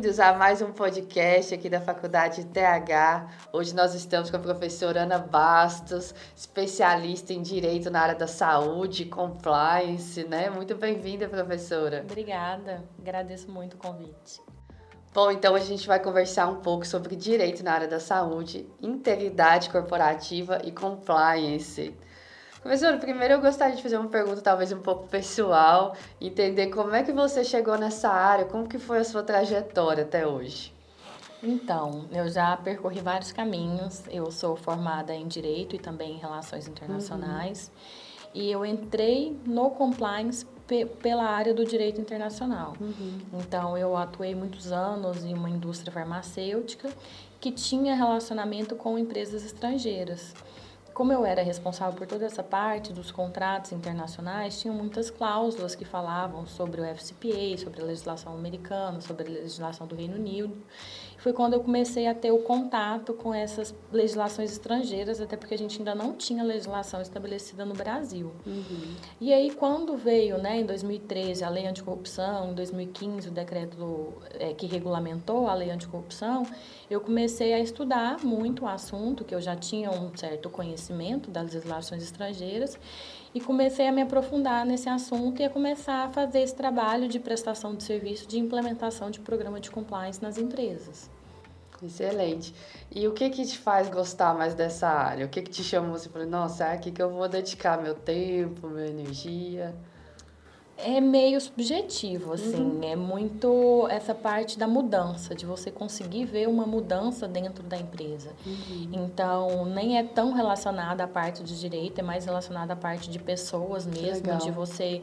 bem-vindos a mais um podcast aqui da Faculdade TH. Hoje nós estamos com a professora Ana Bastos, especialista em Direito na área da Saúde, Compliance, né? Muito bem-vinda, professora. Obrigada, agradeço muito o convite. Bom, então a gente vai conversar um pouco sobre direito na área da saúde, integridade corporativa e compliance. Professor, primeiro eu gostaria de fazer uma pergunta talvez um pouco pessoal, entender como é que você chegou nessa área, como que foi a sua trajetória até hoje. Então, eu já percorri vários caminhos. Eu sou formada em Direito e também em Relações Internacionais. Uhum. E eu entrei no compliance pela área do direito internacional. Uhum. Então, eu atuei muitos anos em uma indústria farmacêutica que tinha relacionamento com empresas estrangeiras como eu era responsável por toda essa parte dos contratos internacionais, tinham muitas cláusulas que falavam sobre o FCPA, sobre a legislação americana, sobre a legislação do Reino Unido. Foi quando eu comecei a ter o contato com essas legislações estrangeiras, até porque a gente ainda não tinha legislação estabelecida no Brasil. Uhum. E aí, quando veio, né, em 2013, a lei anticorrupção, em 2015, o decreto é, que regulamentou a lei anticorrupção, eu comecei a estudar muito o assunto, que eu já tinha um certo conhecimento das legislações estrangeiras, e comecei a me aprofundar nesse assunto e a começar a fazer esse trabalho de prestação de serviço, de implementação de programa de compliance nas empresas. Excelente. E o que que te faz gostar mais dessa área? O que que te chamou você falou, nossa, é aqui que eu vou dedicar meu tempo, minha energia? É meio subjetivo, assim. Uhum. É muito essa parte da mudança, de você conseguir ver uma mudança dentro da empresa. Uhum. Então, nem é tão relacionada à parte de direito, é mais relacionada à parte de pessoas mesmo, de você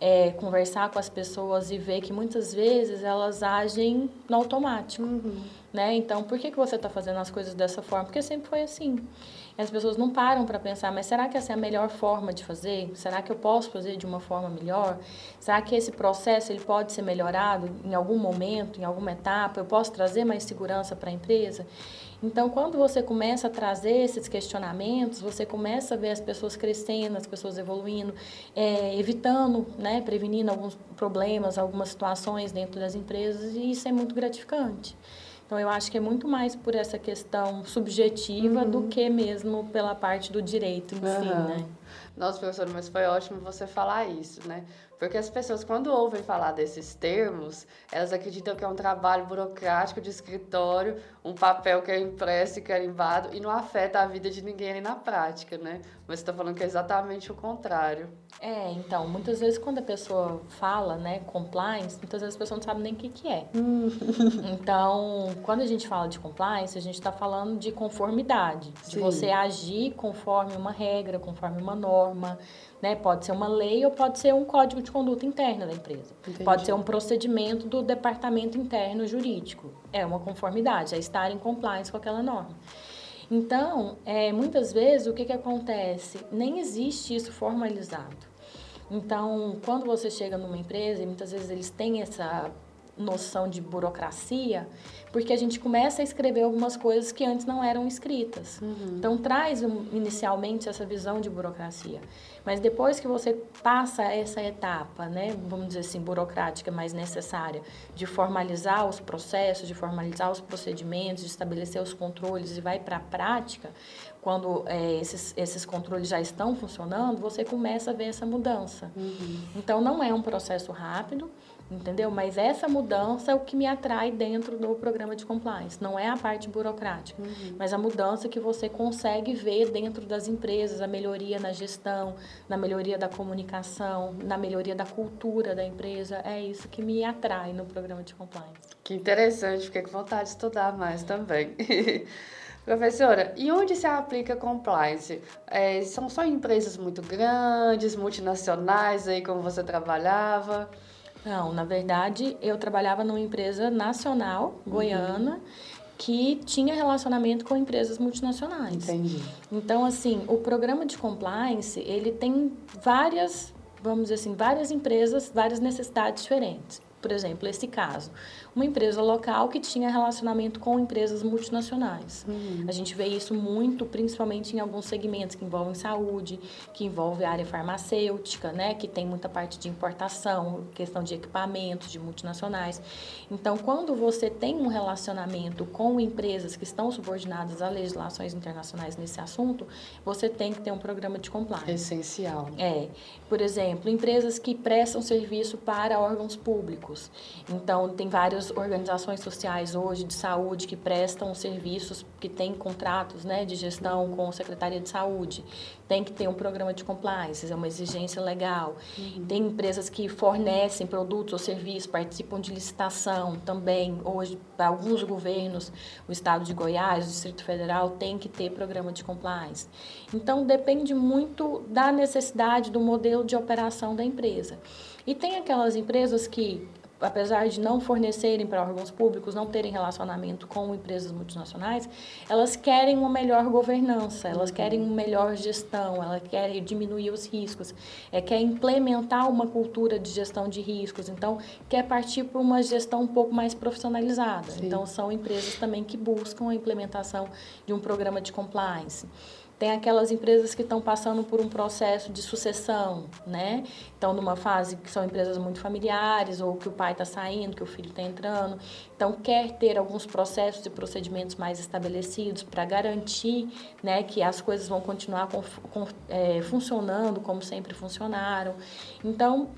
é, conversar com as pessoas e ver que muitas vezes elas agem no automático. Uhum. Né? Então, por que, que você está fazendo as coisas dessa forma? Porque sempre foi assim. As pessoas não param para pensar, mas será que essa é a melhor forma de fazer? Será que eu posso fazer de uma forma melhor? Será que esse processo ele pode ser melhorado em algum momento, em alguma etapa? Eu posso trazer mais segurança para a empresa? Então, quando você começa a trazer esses questionamentos, você começa a ver as pessoas crescendo, as pessoas evoluindo, é, evitando, né, prevenindo alguns problemas, algumas situações dentro das empresas, e isso é muito gratificante. Então, eu acho que é muito mais por essa questão subjetiva uhum. do que mesmo pela parte do direito em uhum. si, né? Nossa, professora, mas foi ótimo você falar isso, né? Porque as pessoas, quando ouvem falar desses termos, elas acreditam que é um trabalho burocrático de escritório, um papel que é impresso e carimbado, e não afeta a vida de ninguém ali na prática, né? Mas você está falando que é exatamente o contrário. É, então, muitas vezes quando a pessoa fala, né, compliance, muitas vezes a pessoa não sabe nem o que, que é. Hum. então, quando a gente fala de compliance, a gente está falando de conformidade, Sim. de você agir conforme uma regra, conforme uma norma, né? Pode ser uma lei ou pode ser um código de conduta interna da empresa. Entendi. Pode ser um procedimento do departamento interno jurídico. É uma conformidade, é estar em compliance com aquela norma. Então, é, muitas vezes, o que, que acontece? Nem existe isso formalizado. Então, quando você chega numa empresa, e muitas vezes eles têm essa noção de burocracia, porque a gente começa a escrever algumas coisas que antes não eram escritas. Uhum. Então, traz inicialmente essa visão de burocracia. Mas depois que você passa essa etapa, né, vamos dizer assim, burocrática mais necessária, de formalizar os processos, de formalizar os procedimentos, de estabelecer os controles e vai para a prática, quando é, esses, esses controles já estão funcionando, você começa a ver essa mudança. Uhum. Então, não é um processo rápido, entendeu? Mas essa mudança é o que me atrai dentro do programa de compliance. Não é a parte burocrática, uhum. mas a mudança que você consegue ver dentro das empresas, a melhoria na gestão, na melhoria da comunicação, na melhoria da cultura da empresa. É isso que me atrai no programa de compliance. Que interessante, fiquei com vontade de estudar mais também. Professora, e onde se aplica compliance? É, são só empresas muito grandes, multinacionais aí como você trabalhava? Não, na verdade, eu trabalhava numa empresa nacional, uhum. goiana, que tinha relacionamento com empresas multinacionais. Entendi. Então, assim, o programa de compliance, ele tem várias, vamos dizer assim, várias empresas, várias necessidades diferentes. Por exemplo, esse caso. Uma empresa local que tinha relacionamento com empresas multinacionais. Uhum. A gente vê isso muito, principalmente em alguns segmentos que envolvem saúde, que envolve a área farmacêutica, né, que tem muita parte de importação, questão de equipamentos de multinacionais. Então, quando você tem um relacionamento com empresas que estão subordinadas a legislações internacionais nesse assunto, você tem que ter um programa de compliance. Essencial. É. Por exemplo, empresas que prestam serviço para órgãos públicos. Então, tem várias organizações sociais hoje de saúde que prestam serviços, que têm contratos né, de gestão com a Secretaria de Saúde. Tem que ter um programa de compliance, é uma exigência legal. Uhum. Tem empresas que fornecem produtos ou serviços, participam de licitação também. Hoje, alguns governos, o Estado de Goiás, o Distrito Federal, tem que ter programa de compliance. Então, depende muito da necessidade do modelo de operação da empresa. E tem aquelas empresas que apesar de não fornecerem para órgãos públicos, não terem relacionamento com empresas multinacionais, elas querem uma melhor governança, elas querem uma melhor gestão, elas querem diminuir os riscos, é, quer implementar uma cultura de gestão de riscos, então quer partir para uma gestão um pouco mais profissionalizada. Sim. Então são empresas também que buscam a implementação de um programa de compliance. Tem aquelas empresas que estão passando por um processo de sucessão, né? Estão numa fase que são empresas muito familiares, ou que o pai está saindo, que o filho está entrando. Então, quer ter alguns processos e procedimentos mais estabelecidos para garantir né, que as coisas vão continuar com, com, é, funcionando como sempre funcionaram. Então,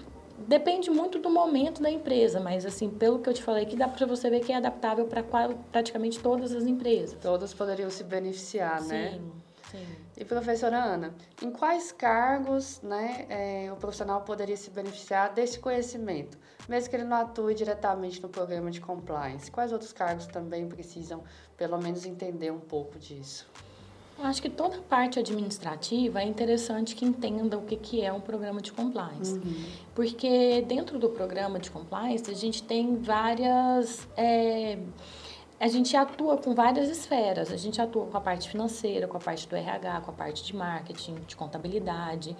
depende muito do momento da empresa, mas assim, pelo que eu te falei aqui, dá para você ver que é adaptável para praticamente todas as empresas. Todas poderiam se beneficiar, Sim. né? Sim. Sim. E professora Ana, em quais cargos né, é, o profissional poderia se beneficiar desse conhecimento, mesmo que ele não atue diretamente no programa de compliance? Quais outros cargos também precisam, pelo menos, entender um pouco disso? Eu acho que toda a parte administrativa é interessante que entenda o que, que é um programa de compliance. Uhum. Porque dentro do programa de compliance, a gente tem várias. É, a gente atua com várias esferas. A gente atua com a parte financeira, com a parte do RH, com a parte de marketing, de contabilidade.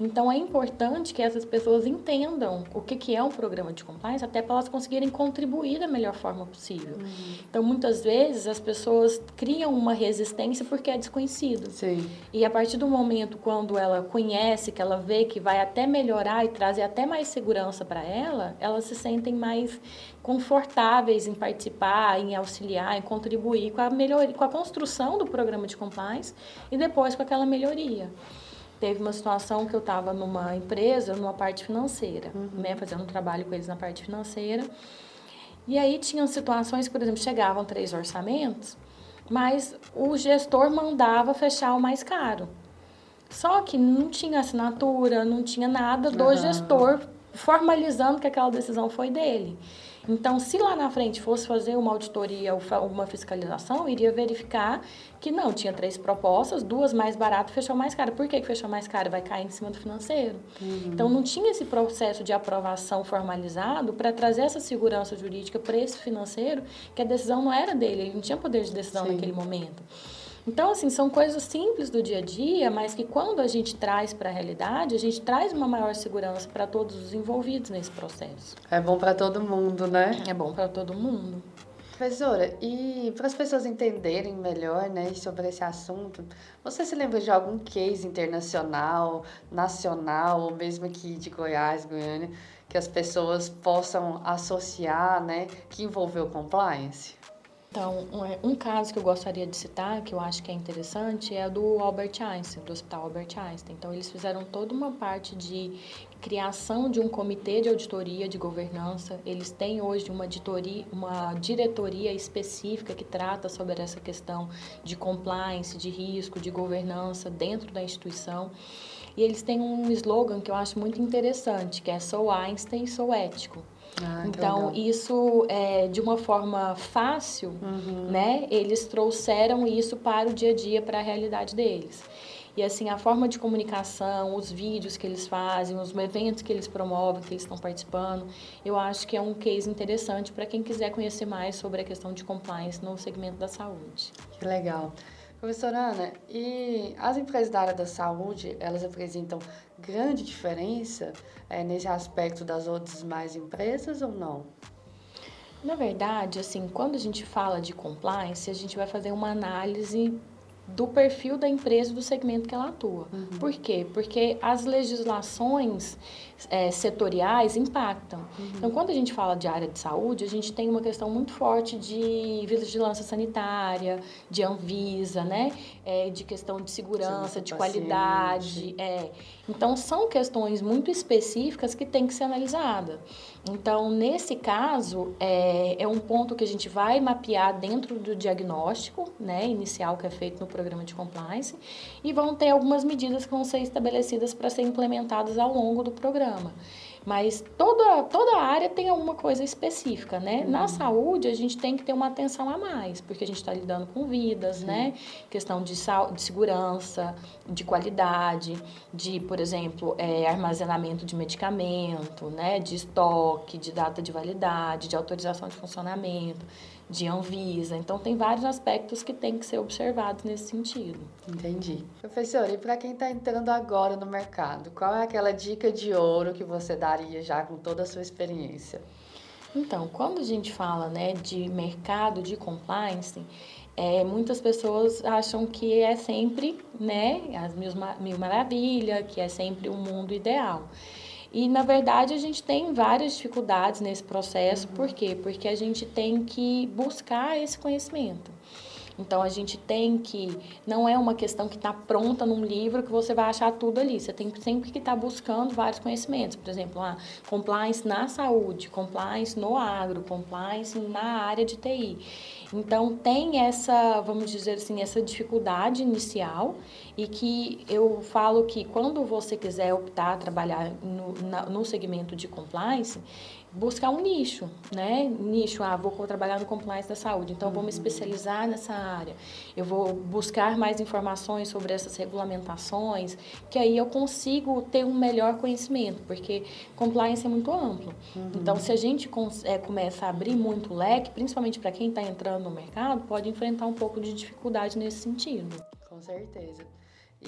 Então é importante que essas pessoas entendam o que, que é um programa de compliance, até para elas conseguirem contribuir da melhor forma possível. Uhum. Então muitas vezes as pessoas criam uma resistência porque é desconhecido. Sim. E a partir do momento quando ela conhece, que ela vê que vai até melhorar e trazer até mais segurança para ela, elas se sentem mais confortáveis em participar, em auxiliar, em contribuir com a melhoria, com a construção do programa de compliance e depois com aquela melhoria. Teve uma situação que eu estava numa empresa, numa parte financeira, uhum. né, fazendo um trabalho com eles na parte financeira. E aí tinham situações, por exemplo, chegavam três orçamentos, mas o gestor mandava fechar o mais caro. Só que não tinha assinatura, não tinha nada do uhum. gestor formalizando que aquela decisão foi dele. Então, se lá na frente fosse fazer uma auditoria ou uma fiscalização, iria verificar que não, tinha três propostas, duas mais baratas, fechou mais caro. Por que, que fechou mais caro? Vai cair em cima do financeiro. Uhum. Então, não tinha esse processo de aprovação formalizado para trazer essa segurança jurídica para esse financeiro, que a decisão não era dele, ele não tinha poder de decisão Sim. naquele momento. Então, assim, são coisas simples do dia a dia, mas que quando a gente traz para a realidade, a gente traz uma maior segurança para todos os envolvidos nesse processo. É bom para todo mundo, né? É bom para todo mundo. Professora, e para as pessoas entenderem melhor né, sobre esse assunto, você se lembra de algum case internacional, nacional, ou mesmo aqui de Goiás, Goiânia, que as pessoas possam associar, né, que envolveu compliance? Então, um, um, caso que eu gostaria de citar, que eu acho que é interessante, é do Albert Einstein, do Hospital Albert Einstein. Então, eles fizeram toda uma parte de criação de um comitê de auditoria de governança. Eles têm hoje uma, editoria, uma diretoria específica que trata sobre essa questão de compliance, de risco, de governança dentro da instituição. E eles têm um slogan que eu acho muito interessante, que é Sou Einstein, sou ético. Ah, então, isso é, de uma forma fácil, uhum. né? Eles trouxeram isso para o dia a dia, para a realidade deles. E assim, a forma de comunicação, os vídeos que eles fazem, os eventos que eles promovem, que eles estão participando, eu acho que é um case interessante para quem quiser conhecer mais sobre a questão de compliance no segmento da saúde. Que legal. Professora Ana, e as empresas da área da saúde, elas apresentam grande diferença é, nesse aspecto das outras mais empresas ou não? Na verdade, assim, quando a gente fala de compliance, a gente vai fazer uma análise do perfil da empresa do segmento que ela atua. Uhum. Por quê? Porque as legislações é, setoriais impactam. Uhum. Então, quando a gente fala de área de saúde, a gente tem uma questão muito forte de vigilância sanitária, de Anvisa, né? É, de questão de segurança, de qualidade. É. Então, são questões muito específicas que têm que ser analisadas. Então, nesse caso, é, é um ponto que a gente vai mapear dentro do diagnóstico né, inicial que é feito no programa de compliance e vão ter algumas medidas que vão ser estabelecidas para ser implementadas ao longo do programa. Mas toda, toda área tem alguma coisa específica, né? Uhum. Na saúde, a gente tem que ter uma atenção a mais, porque a gente está lidando com vidas, Sim. né? Questão de, de segurança, de qualidade, de, por exemplo, é, armazenamento de medicamento, né? De estoque, de data de validade, de autorização de funcionamento de Anvisa. Então, tem vários aspectos que têm que ser observados nesse sentido. Entendi. Professor, e para quem está entrando agora no mercado, qual é aquela dica de ouro que você daria já com toda a sua experiência? Então, quando a gente fala né, de mercado de compliance, é, muitas pessoas acham que é sempre né, as mil, mil maravilhas, que é sempre o um mundo ideal. E, na verdade, a gente tem várias dificuldades nesse processo. Uhum. Por quê? Porque a gente tem que buscar esse conhecimento. Então a gente tem que não é uma questão que está pronta num livro que você vai achar tudo ali. Você tem sempre que estar tá buscando vários conhecimentos. Por exemplo, a compliance na saúde, compliance no agro, compliance na área de TI. Então tem essa, vamos dizer assim, essa dificuldade inicial e que eu falo que quando você quiser optar trabalhar no, na, no segmento de compliance, buscar um nicho, né? Nicho, ah, vou trabalhar no compliance da saúde, então vou me uhum. especializar nessa área. Eu vou buscar mais informações sobre essas regulamentações, que aí eu consigo ter um melhor conhecimento, porque compliance é muito amplo. Uhum. Então, se a gente é, começa a abrir muito o leque, principalmente para quem está entrando no mercado, pode enfrentar um pouco de dificuldade nesse sentido. Com certeza.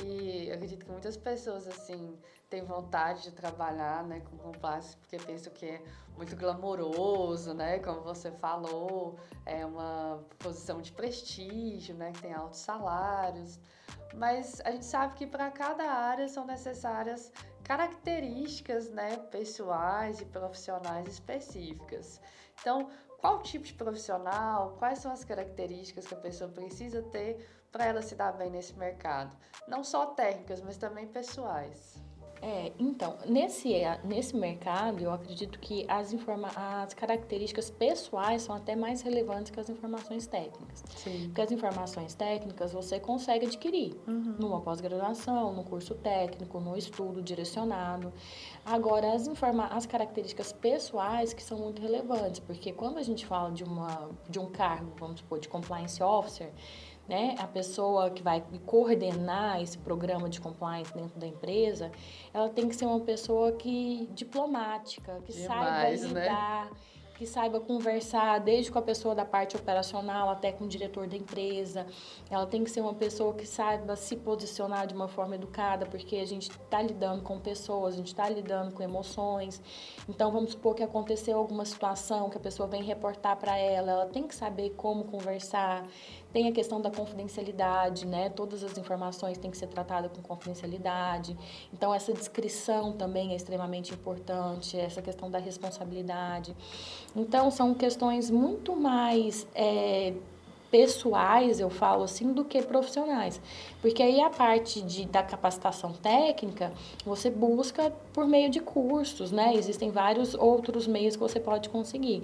E acredito que muitas pessoas, assim, têm vontade de trabalhar, né, com compliance, porque pensam que é muito glamouroso, né, como você falou, é uma posição de prestígio, né, que tem altos salários. Mas a gente sabe que para cada área são necessárias características, né, pessoais e profissionais específicas. Então, qual tipo de profissional, quais são as características que a pessoa precisa ter para ela se dar bem nesse mercado. Não só técnicas, mas também pessoais. É, então, nesse, nesse mercado, eu acredito que as, informa as características pessoais são até mais relevantes que as informações técnicas. Sim. Porque as informações técnicas você consegue adquirir uhum. numa pós-graduação, no curso técnico, no estudo direcionado. Agora, as, informa as características pessoais que são muito relevantes, porque quando a gente fala de, uma, de um cargo, vamos supor, de compliance officer, né, a pessoa que vai coordenar esse programa de compliance dentro da empresa, ela tem que ser uma pessoa que diplomática, que Demais, saiba né? lidar, né? que saiba conversar desde com a pessoa da parte operacional até com o diretor da empresa. Ela tem que ser uma pessoa que saiba se posicionar de uma forma educada, porque a gente está lidando com pessoas, a gente está lidando com emoções. Então, vamos supor que aconteceu alguma situação que a pessoa vem reportar para ela, ela tem que saber como conversar, tem a questão da confidencialidade, né? Todas as informações têm que ser tratadas com confidencialidade. Então, essa descrição também é extremamente importante, essa questão da responsabilidade. Então, são questões muito mais. É, pessoais, eu falo assim, do que profissionais. Porque aí a parte de, da capacitação técnica, você busca por meio de cursos, né? Existem vários outros meios que você pode conseguir.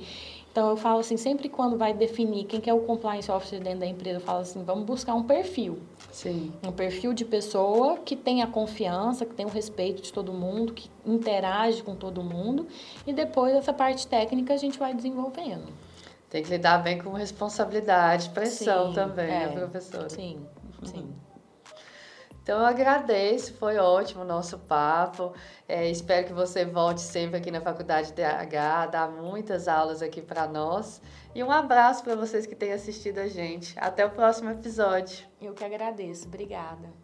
Então eu falo assim, sempre quando vai definir quem que é o compliance officer dentro da empresa, eu falo assim, vamos buscar um perfil. Sim. Um perfil de pessoa que tenha confiança, que tenha o respeito de todo mundo, que interage com todo mundo, e depois essa parte técnica a gente vai desenvolvendo. Tem que lidar bem com responsabilidade, pressão sim, também, né, é, né, professora? Sim, sim. Então, Então eu agradeço, foi ótimo o nosso papo. É, espero que você volte sempre aqui na Faculdade DH, dar muitas aulas aqui para nós. E um abraço para vocês que têm assistido a gente. Até o próximo episódio. Eu que agradeço. Obrigada.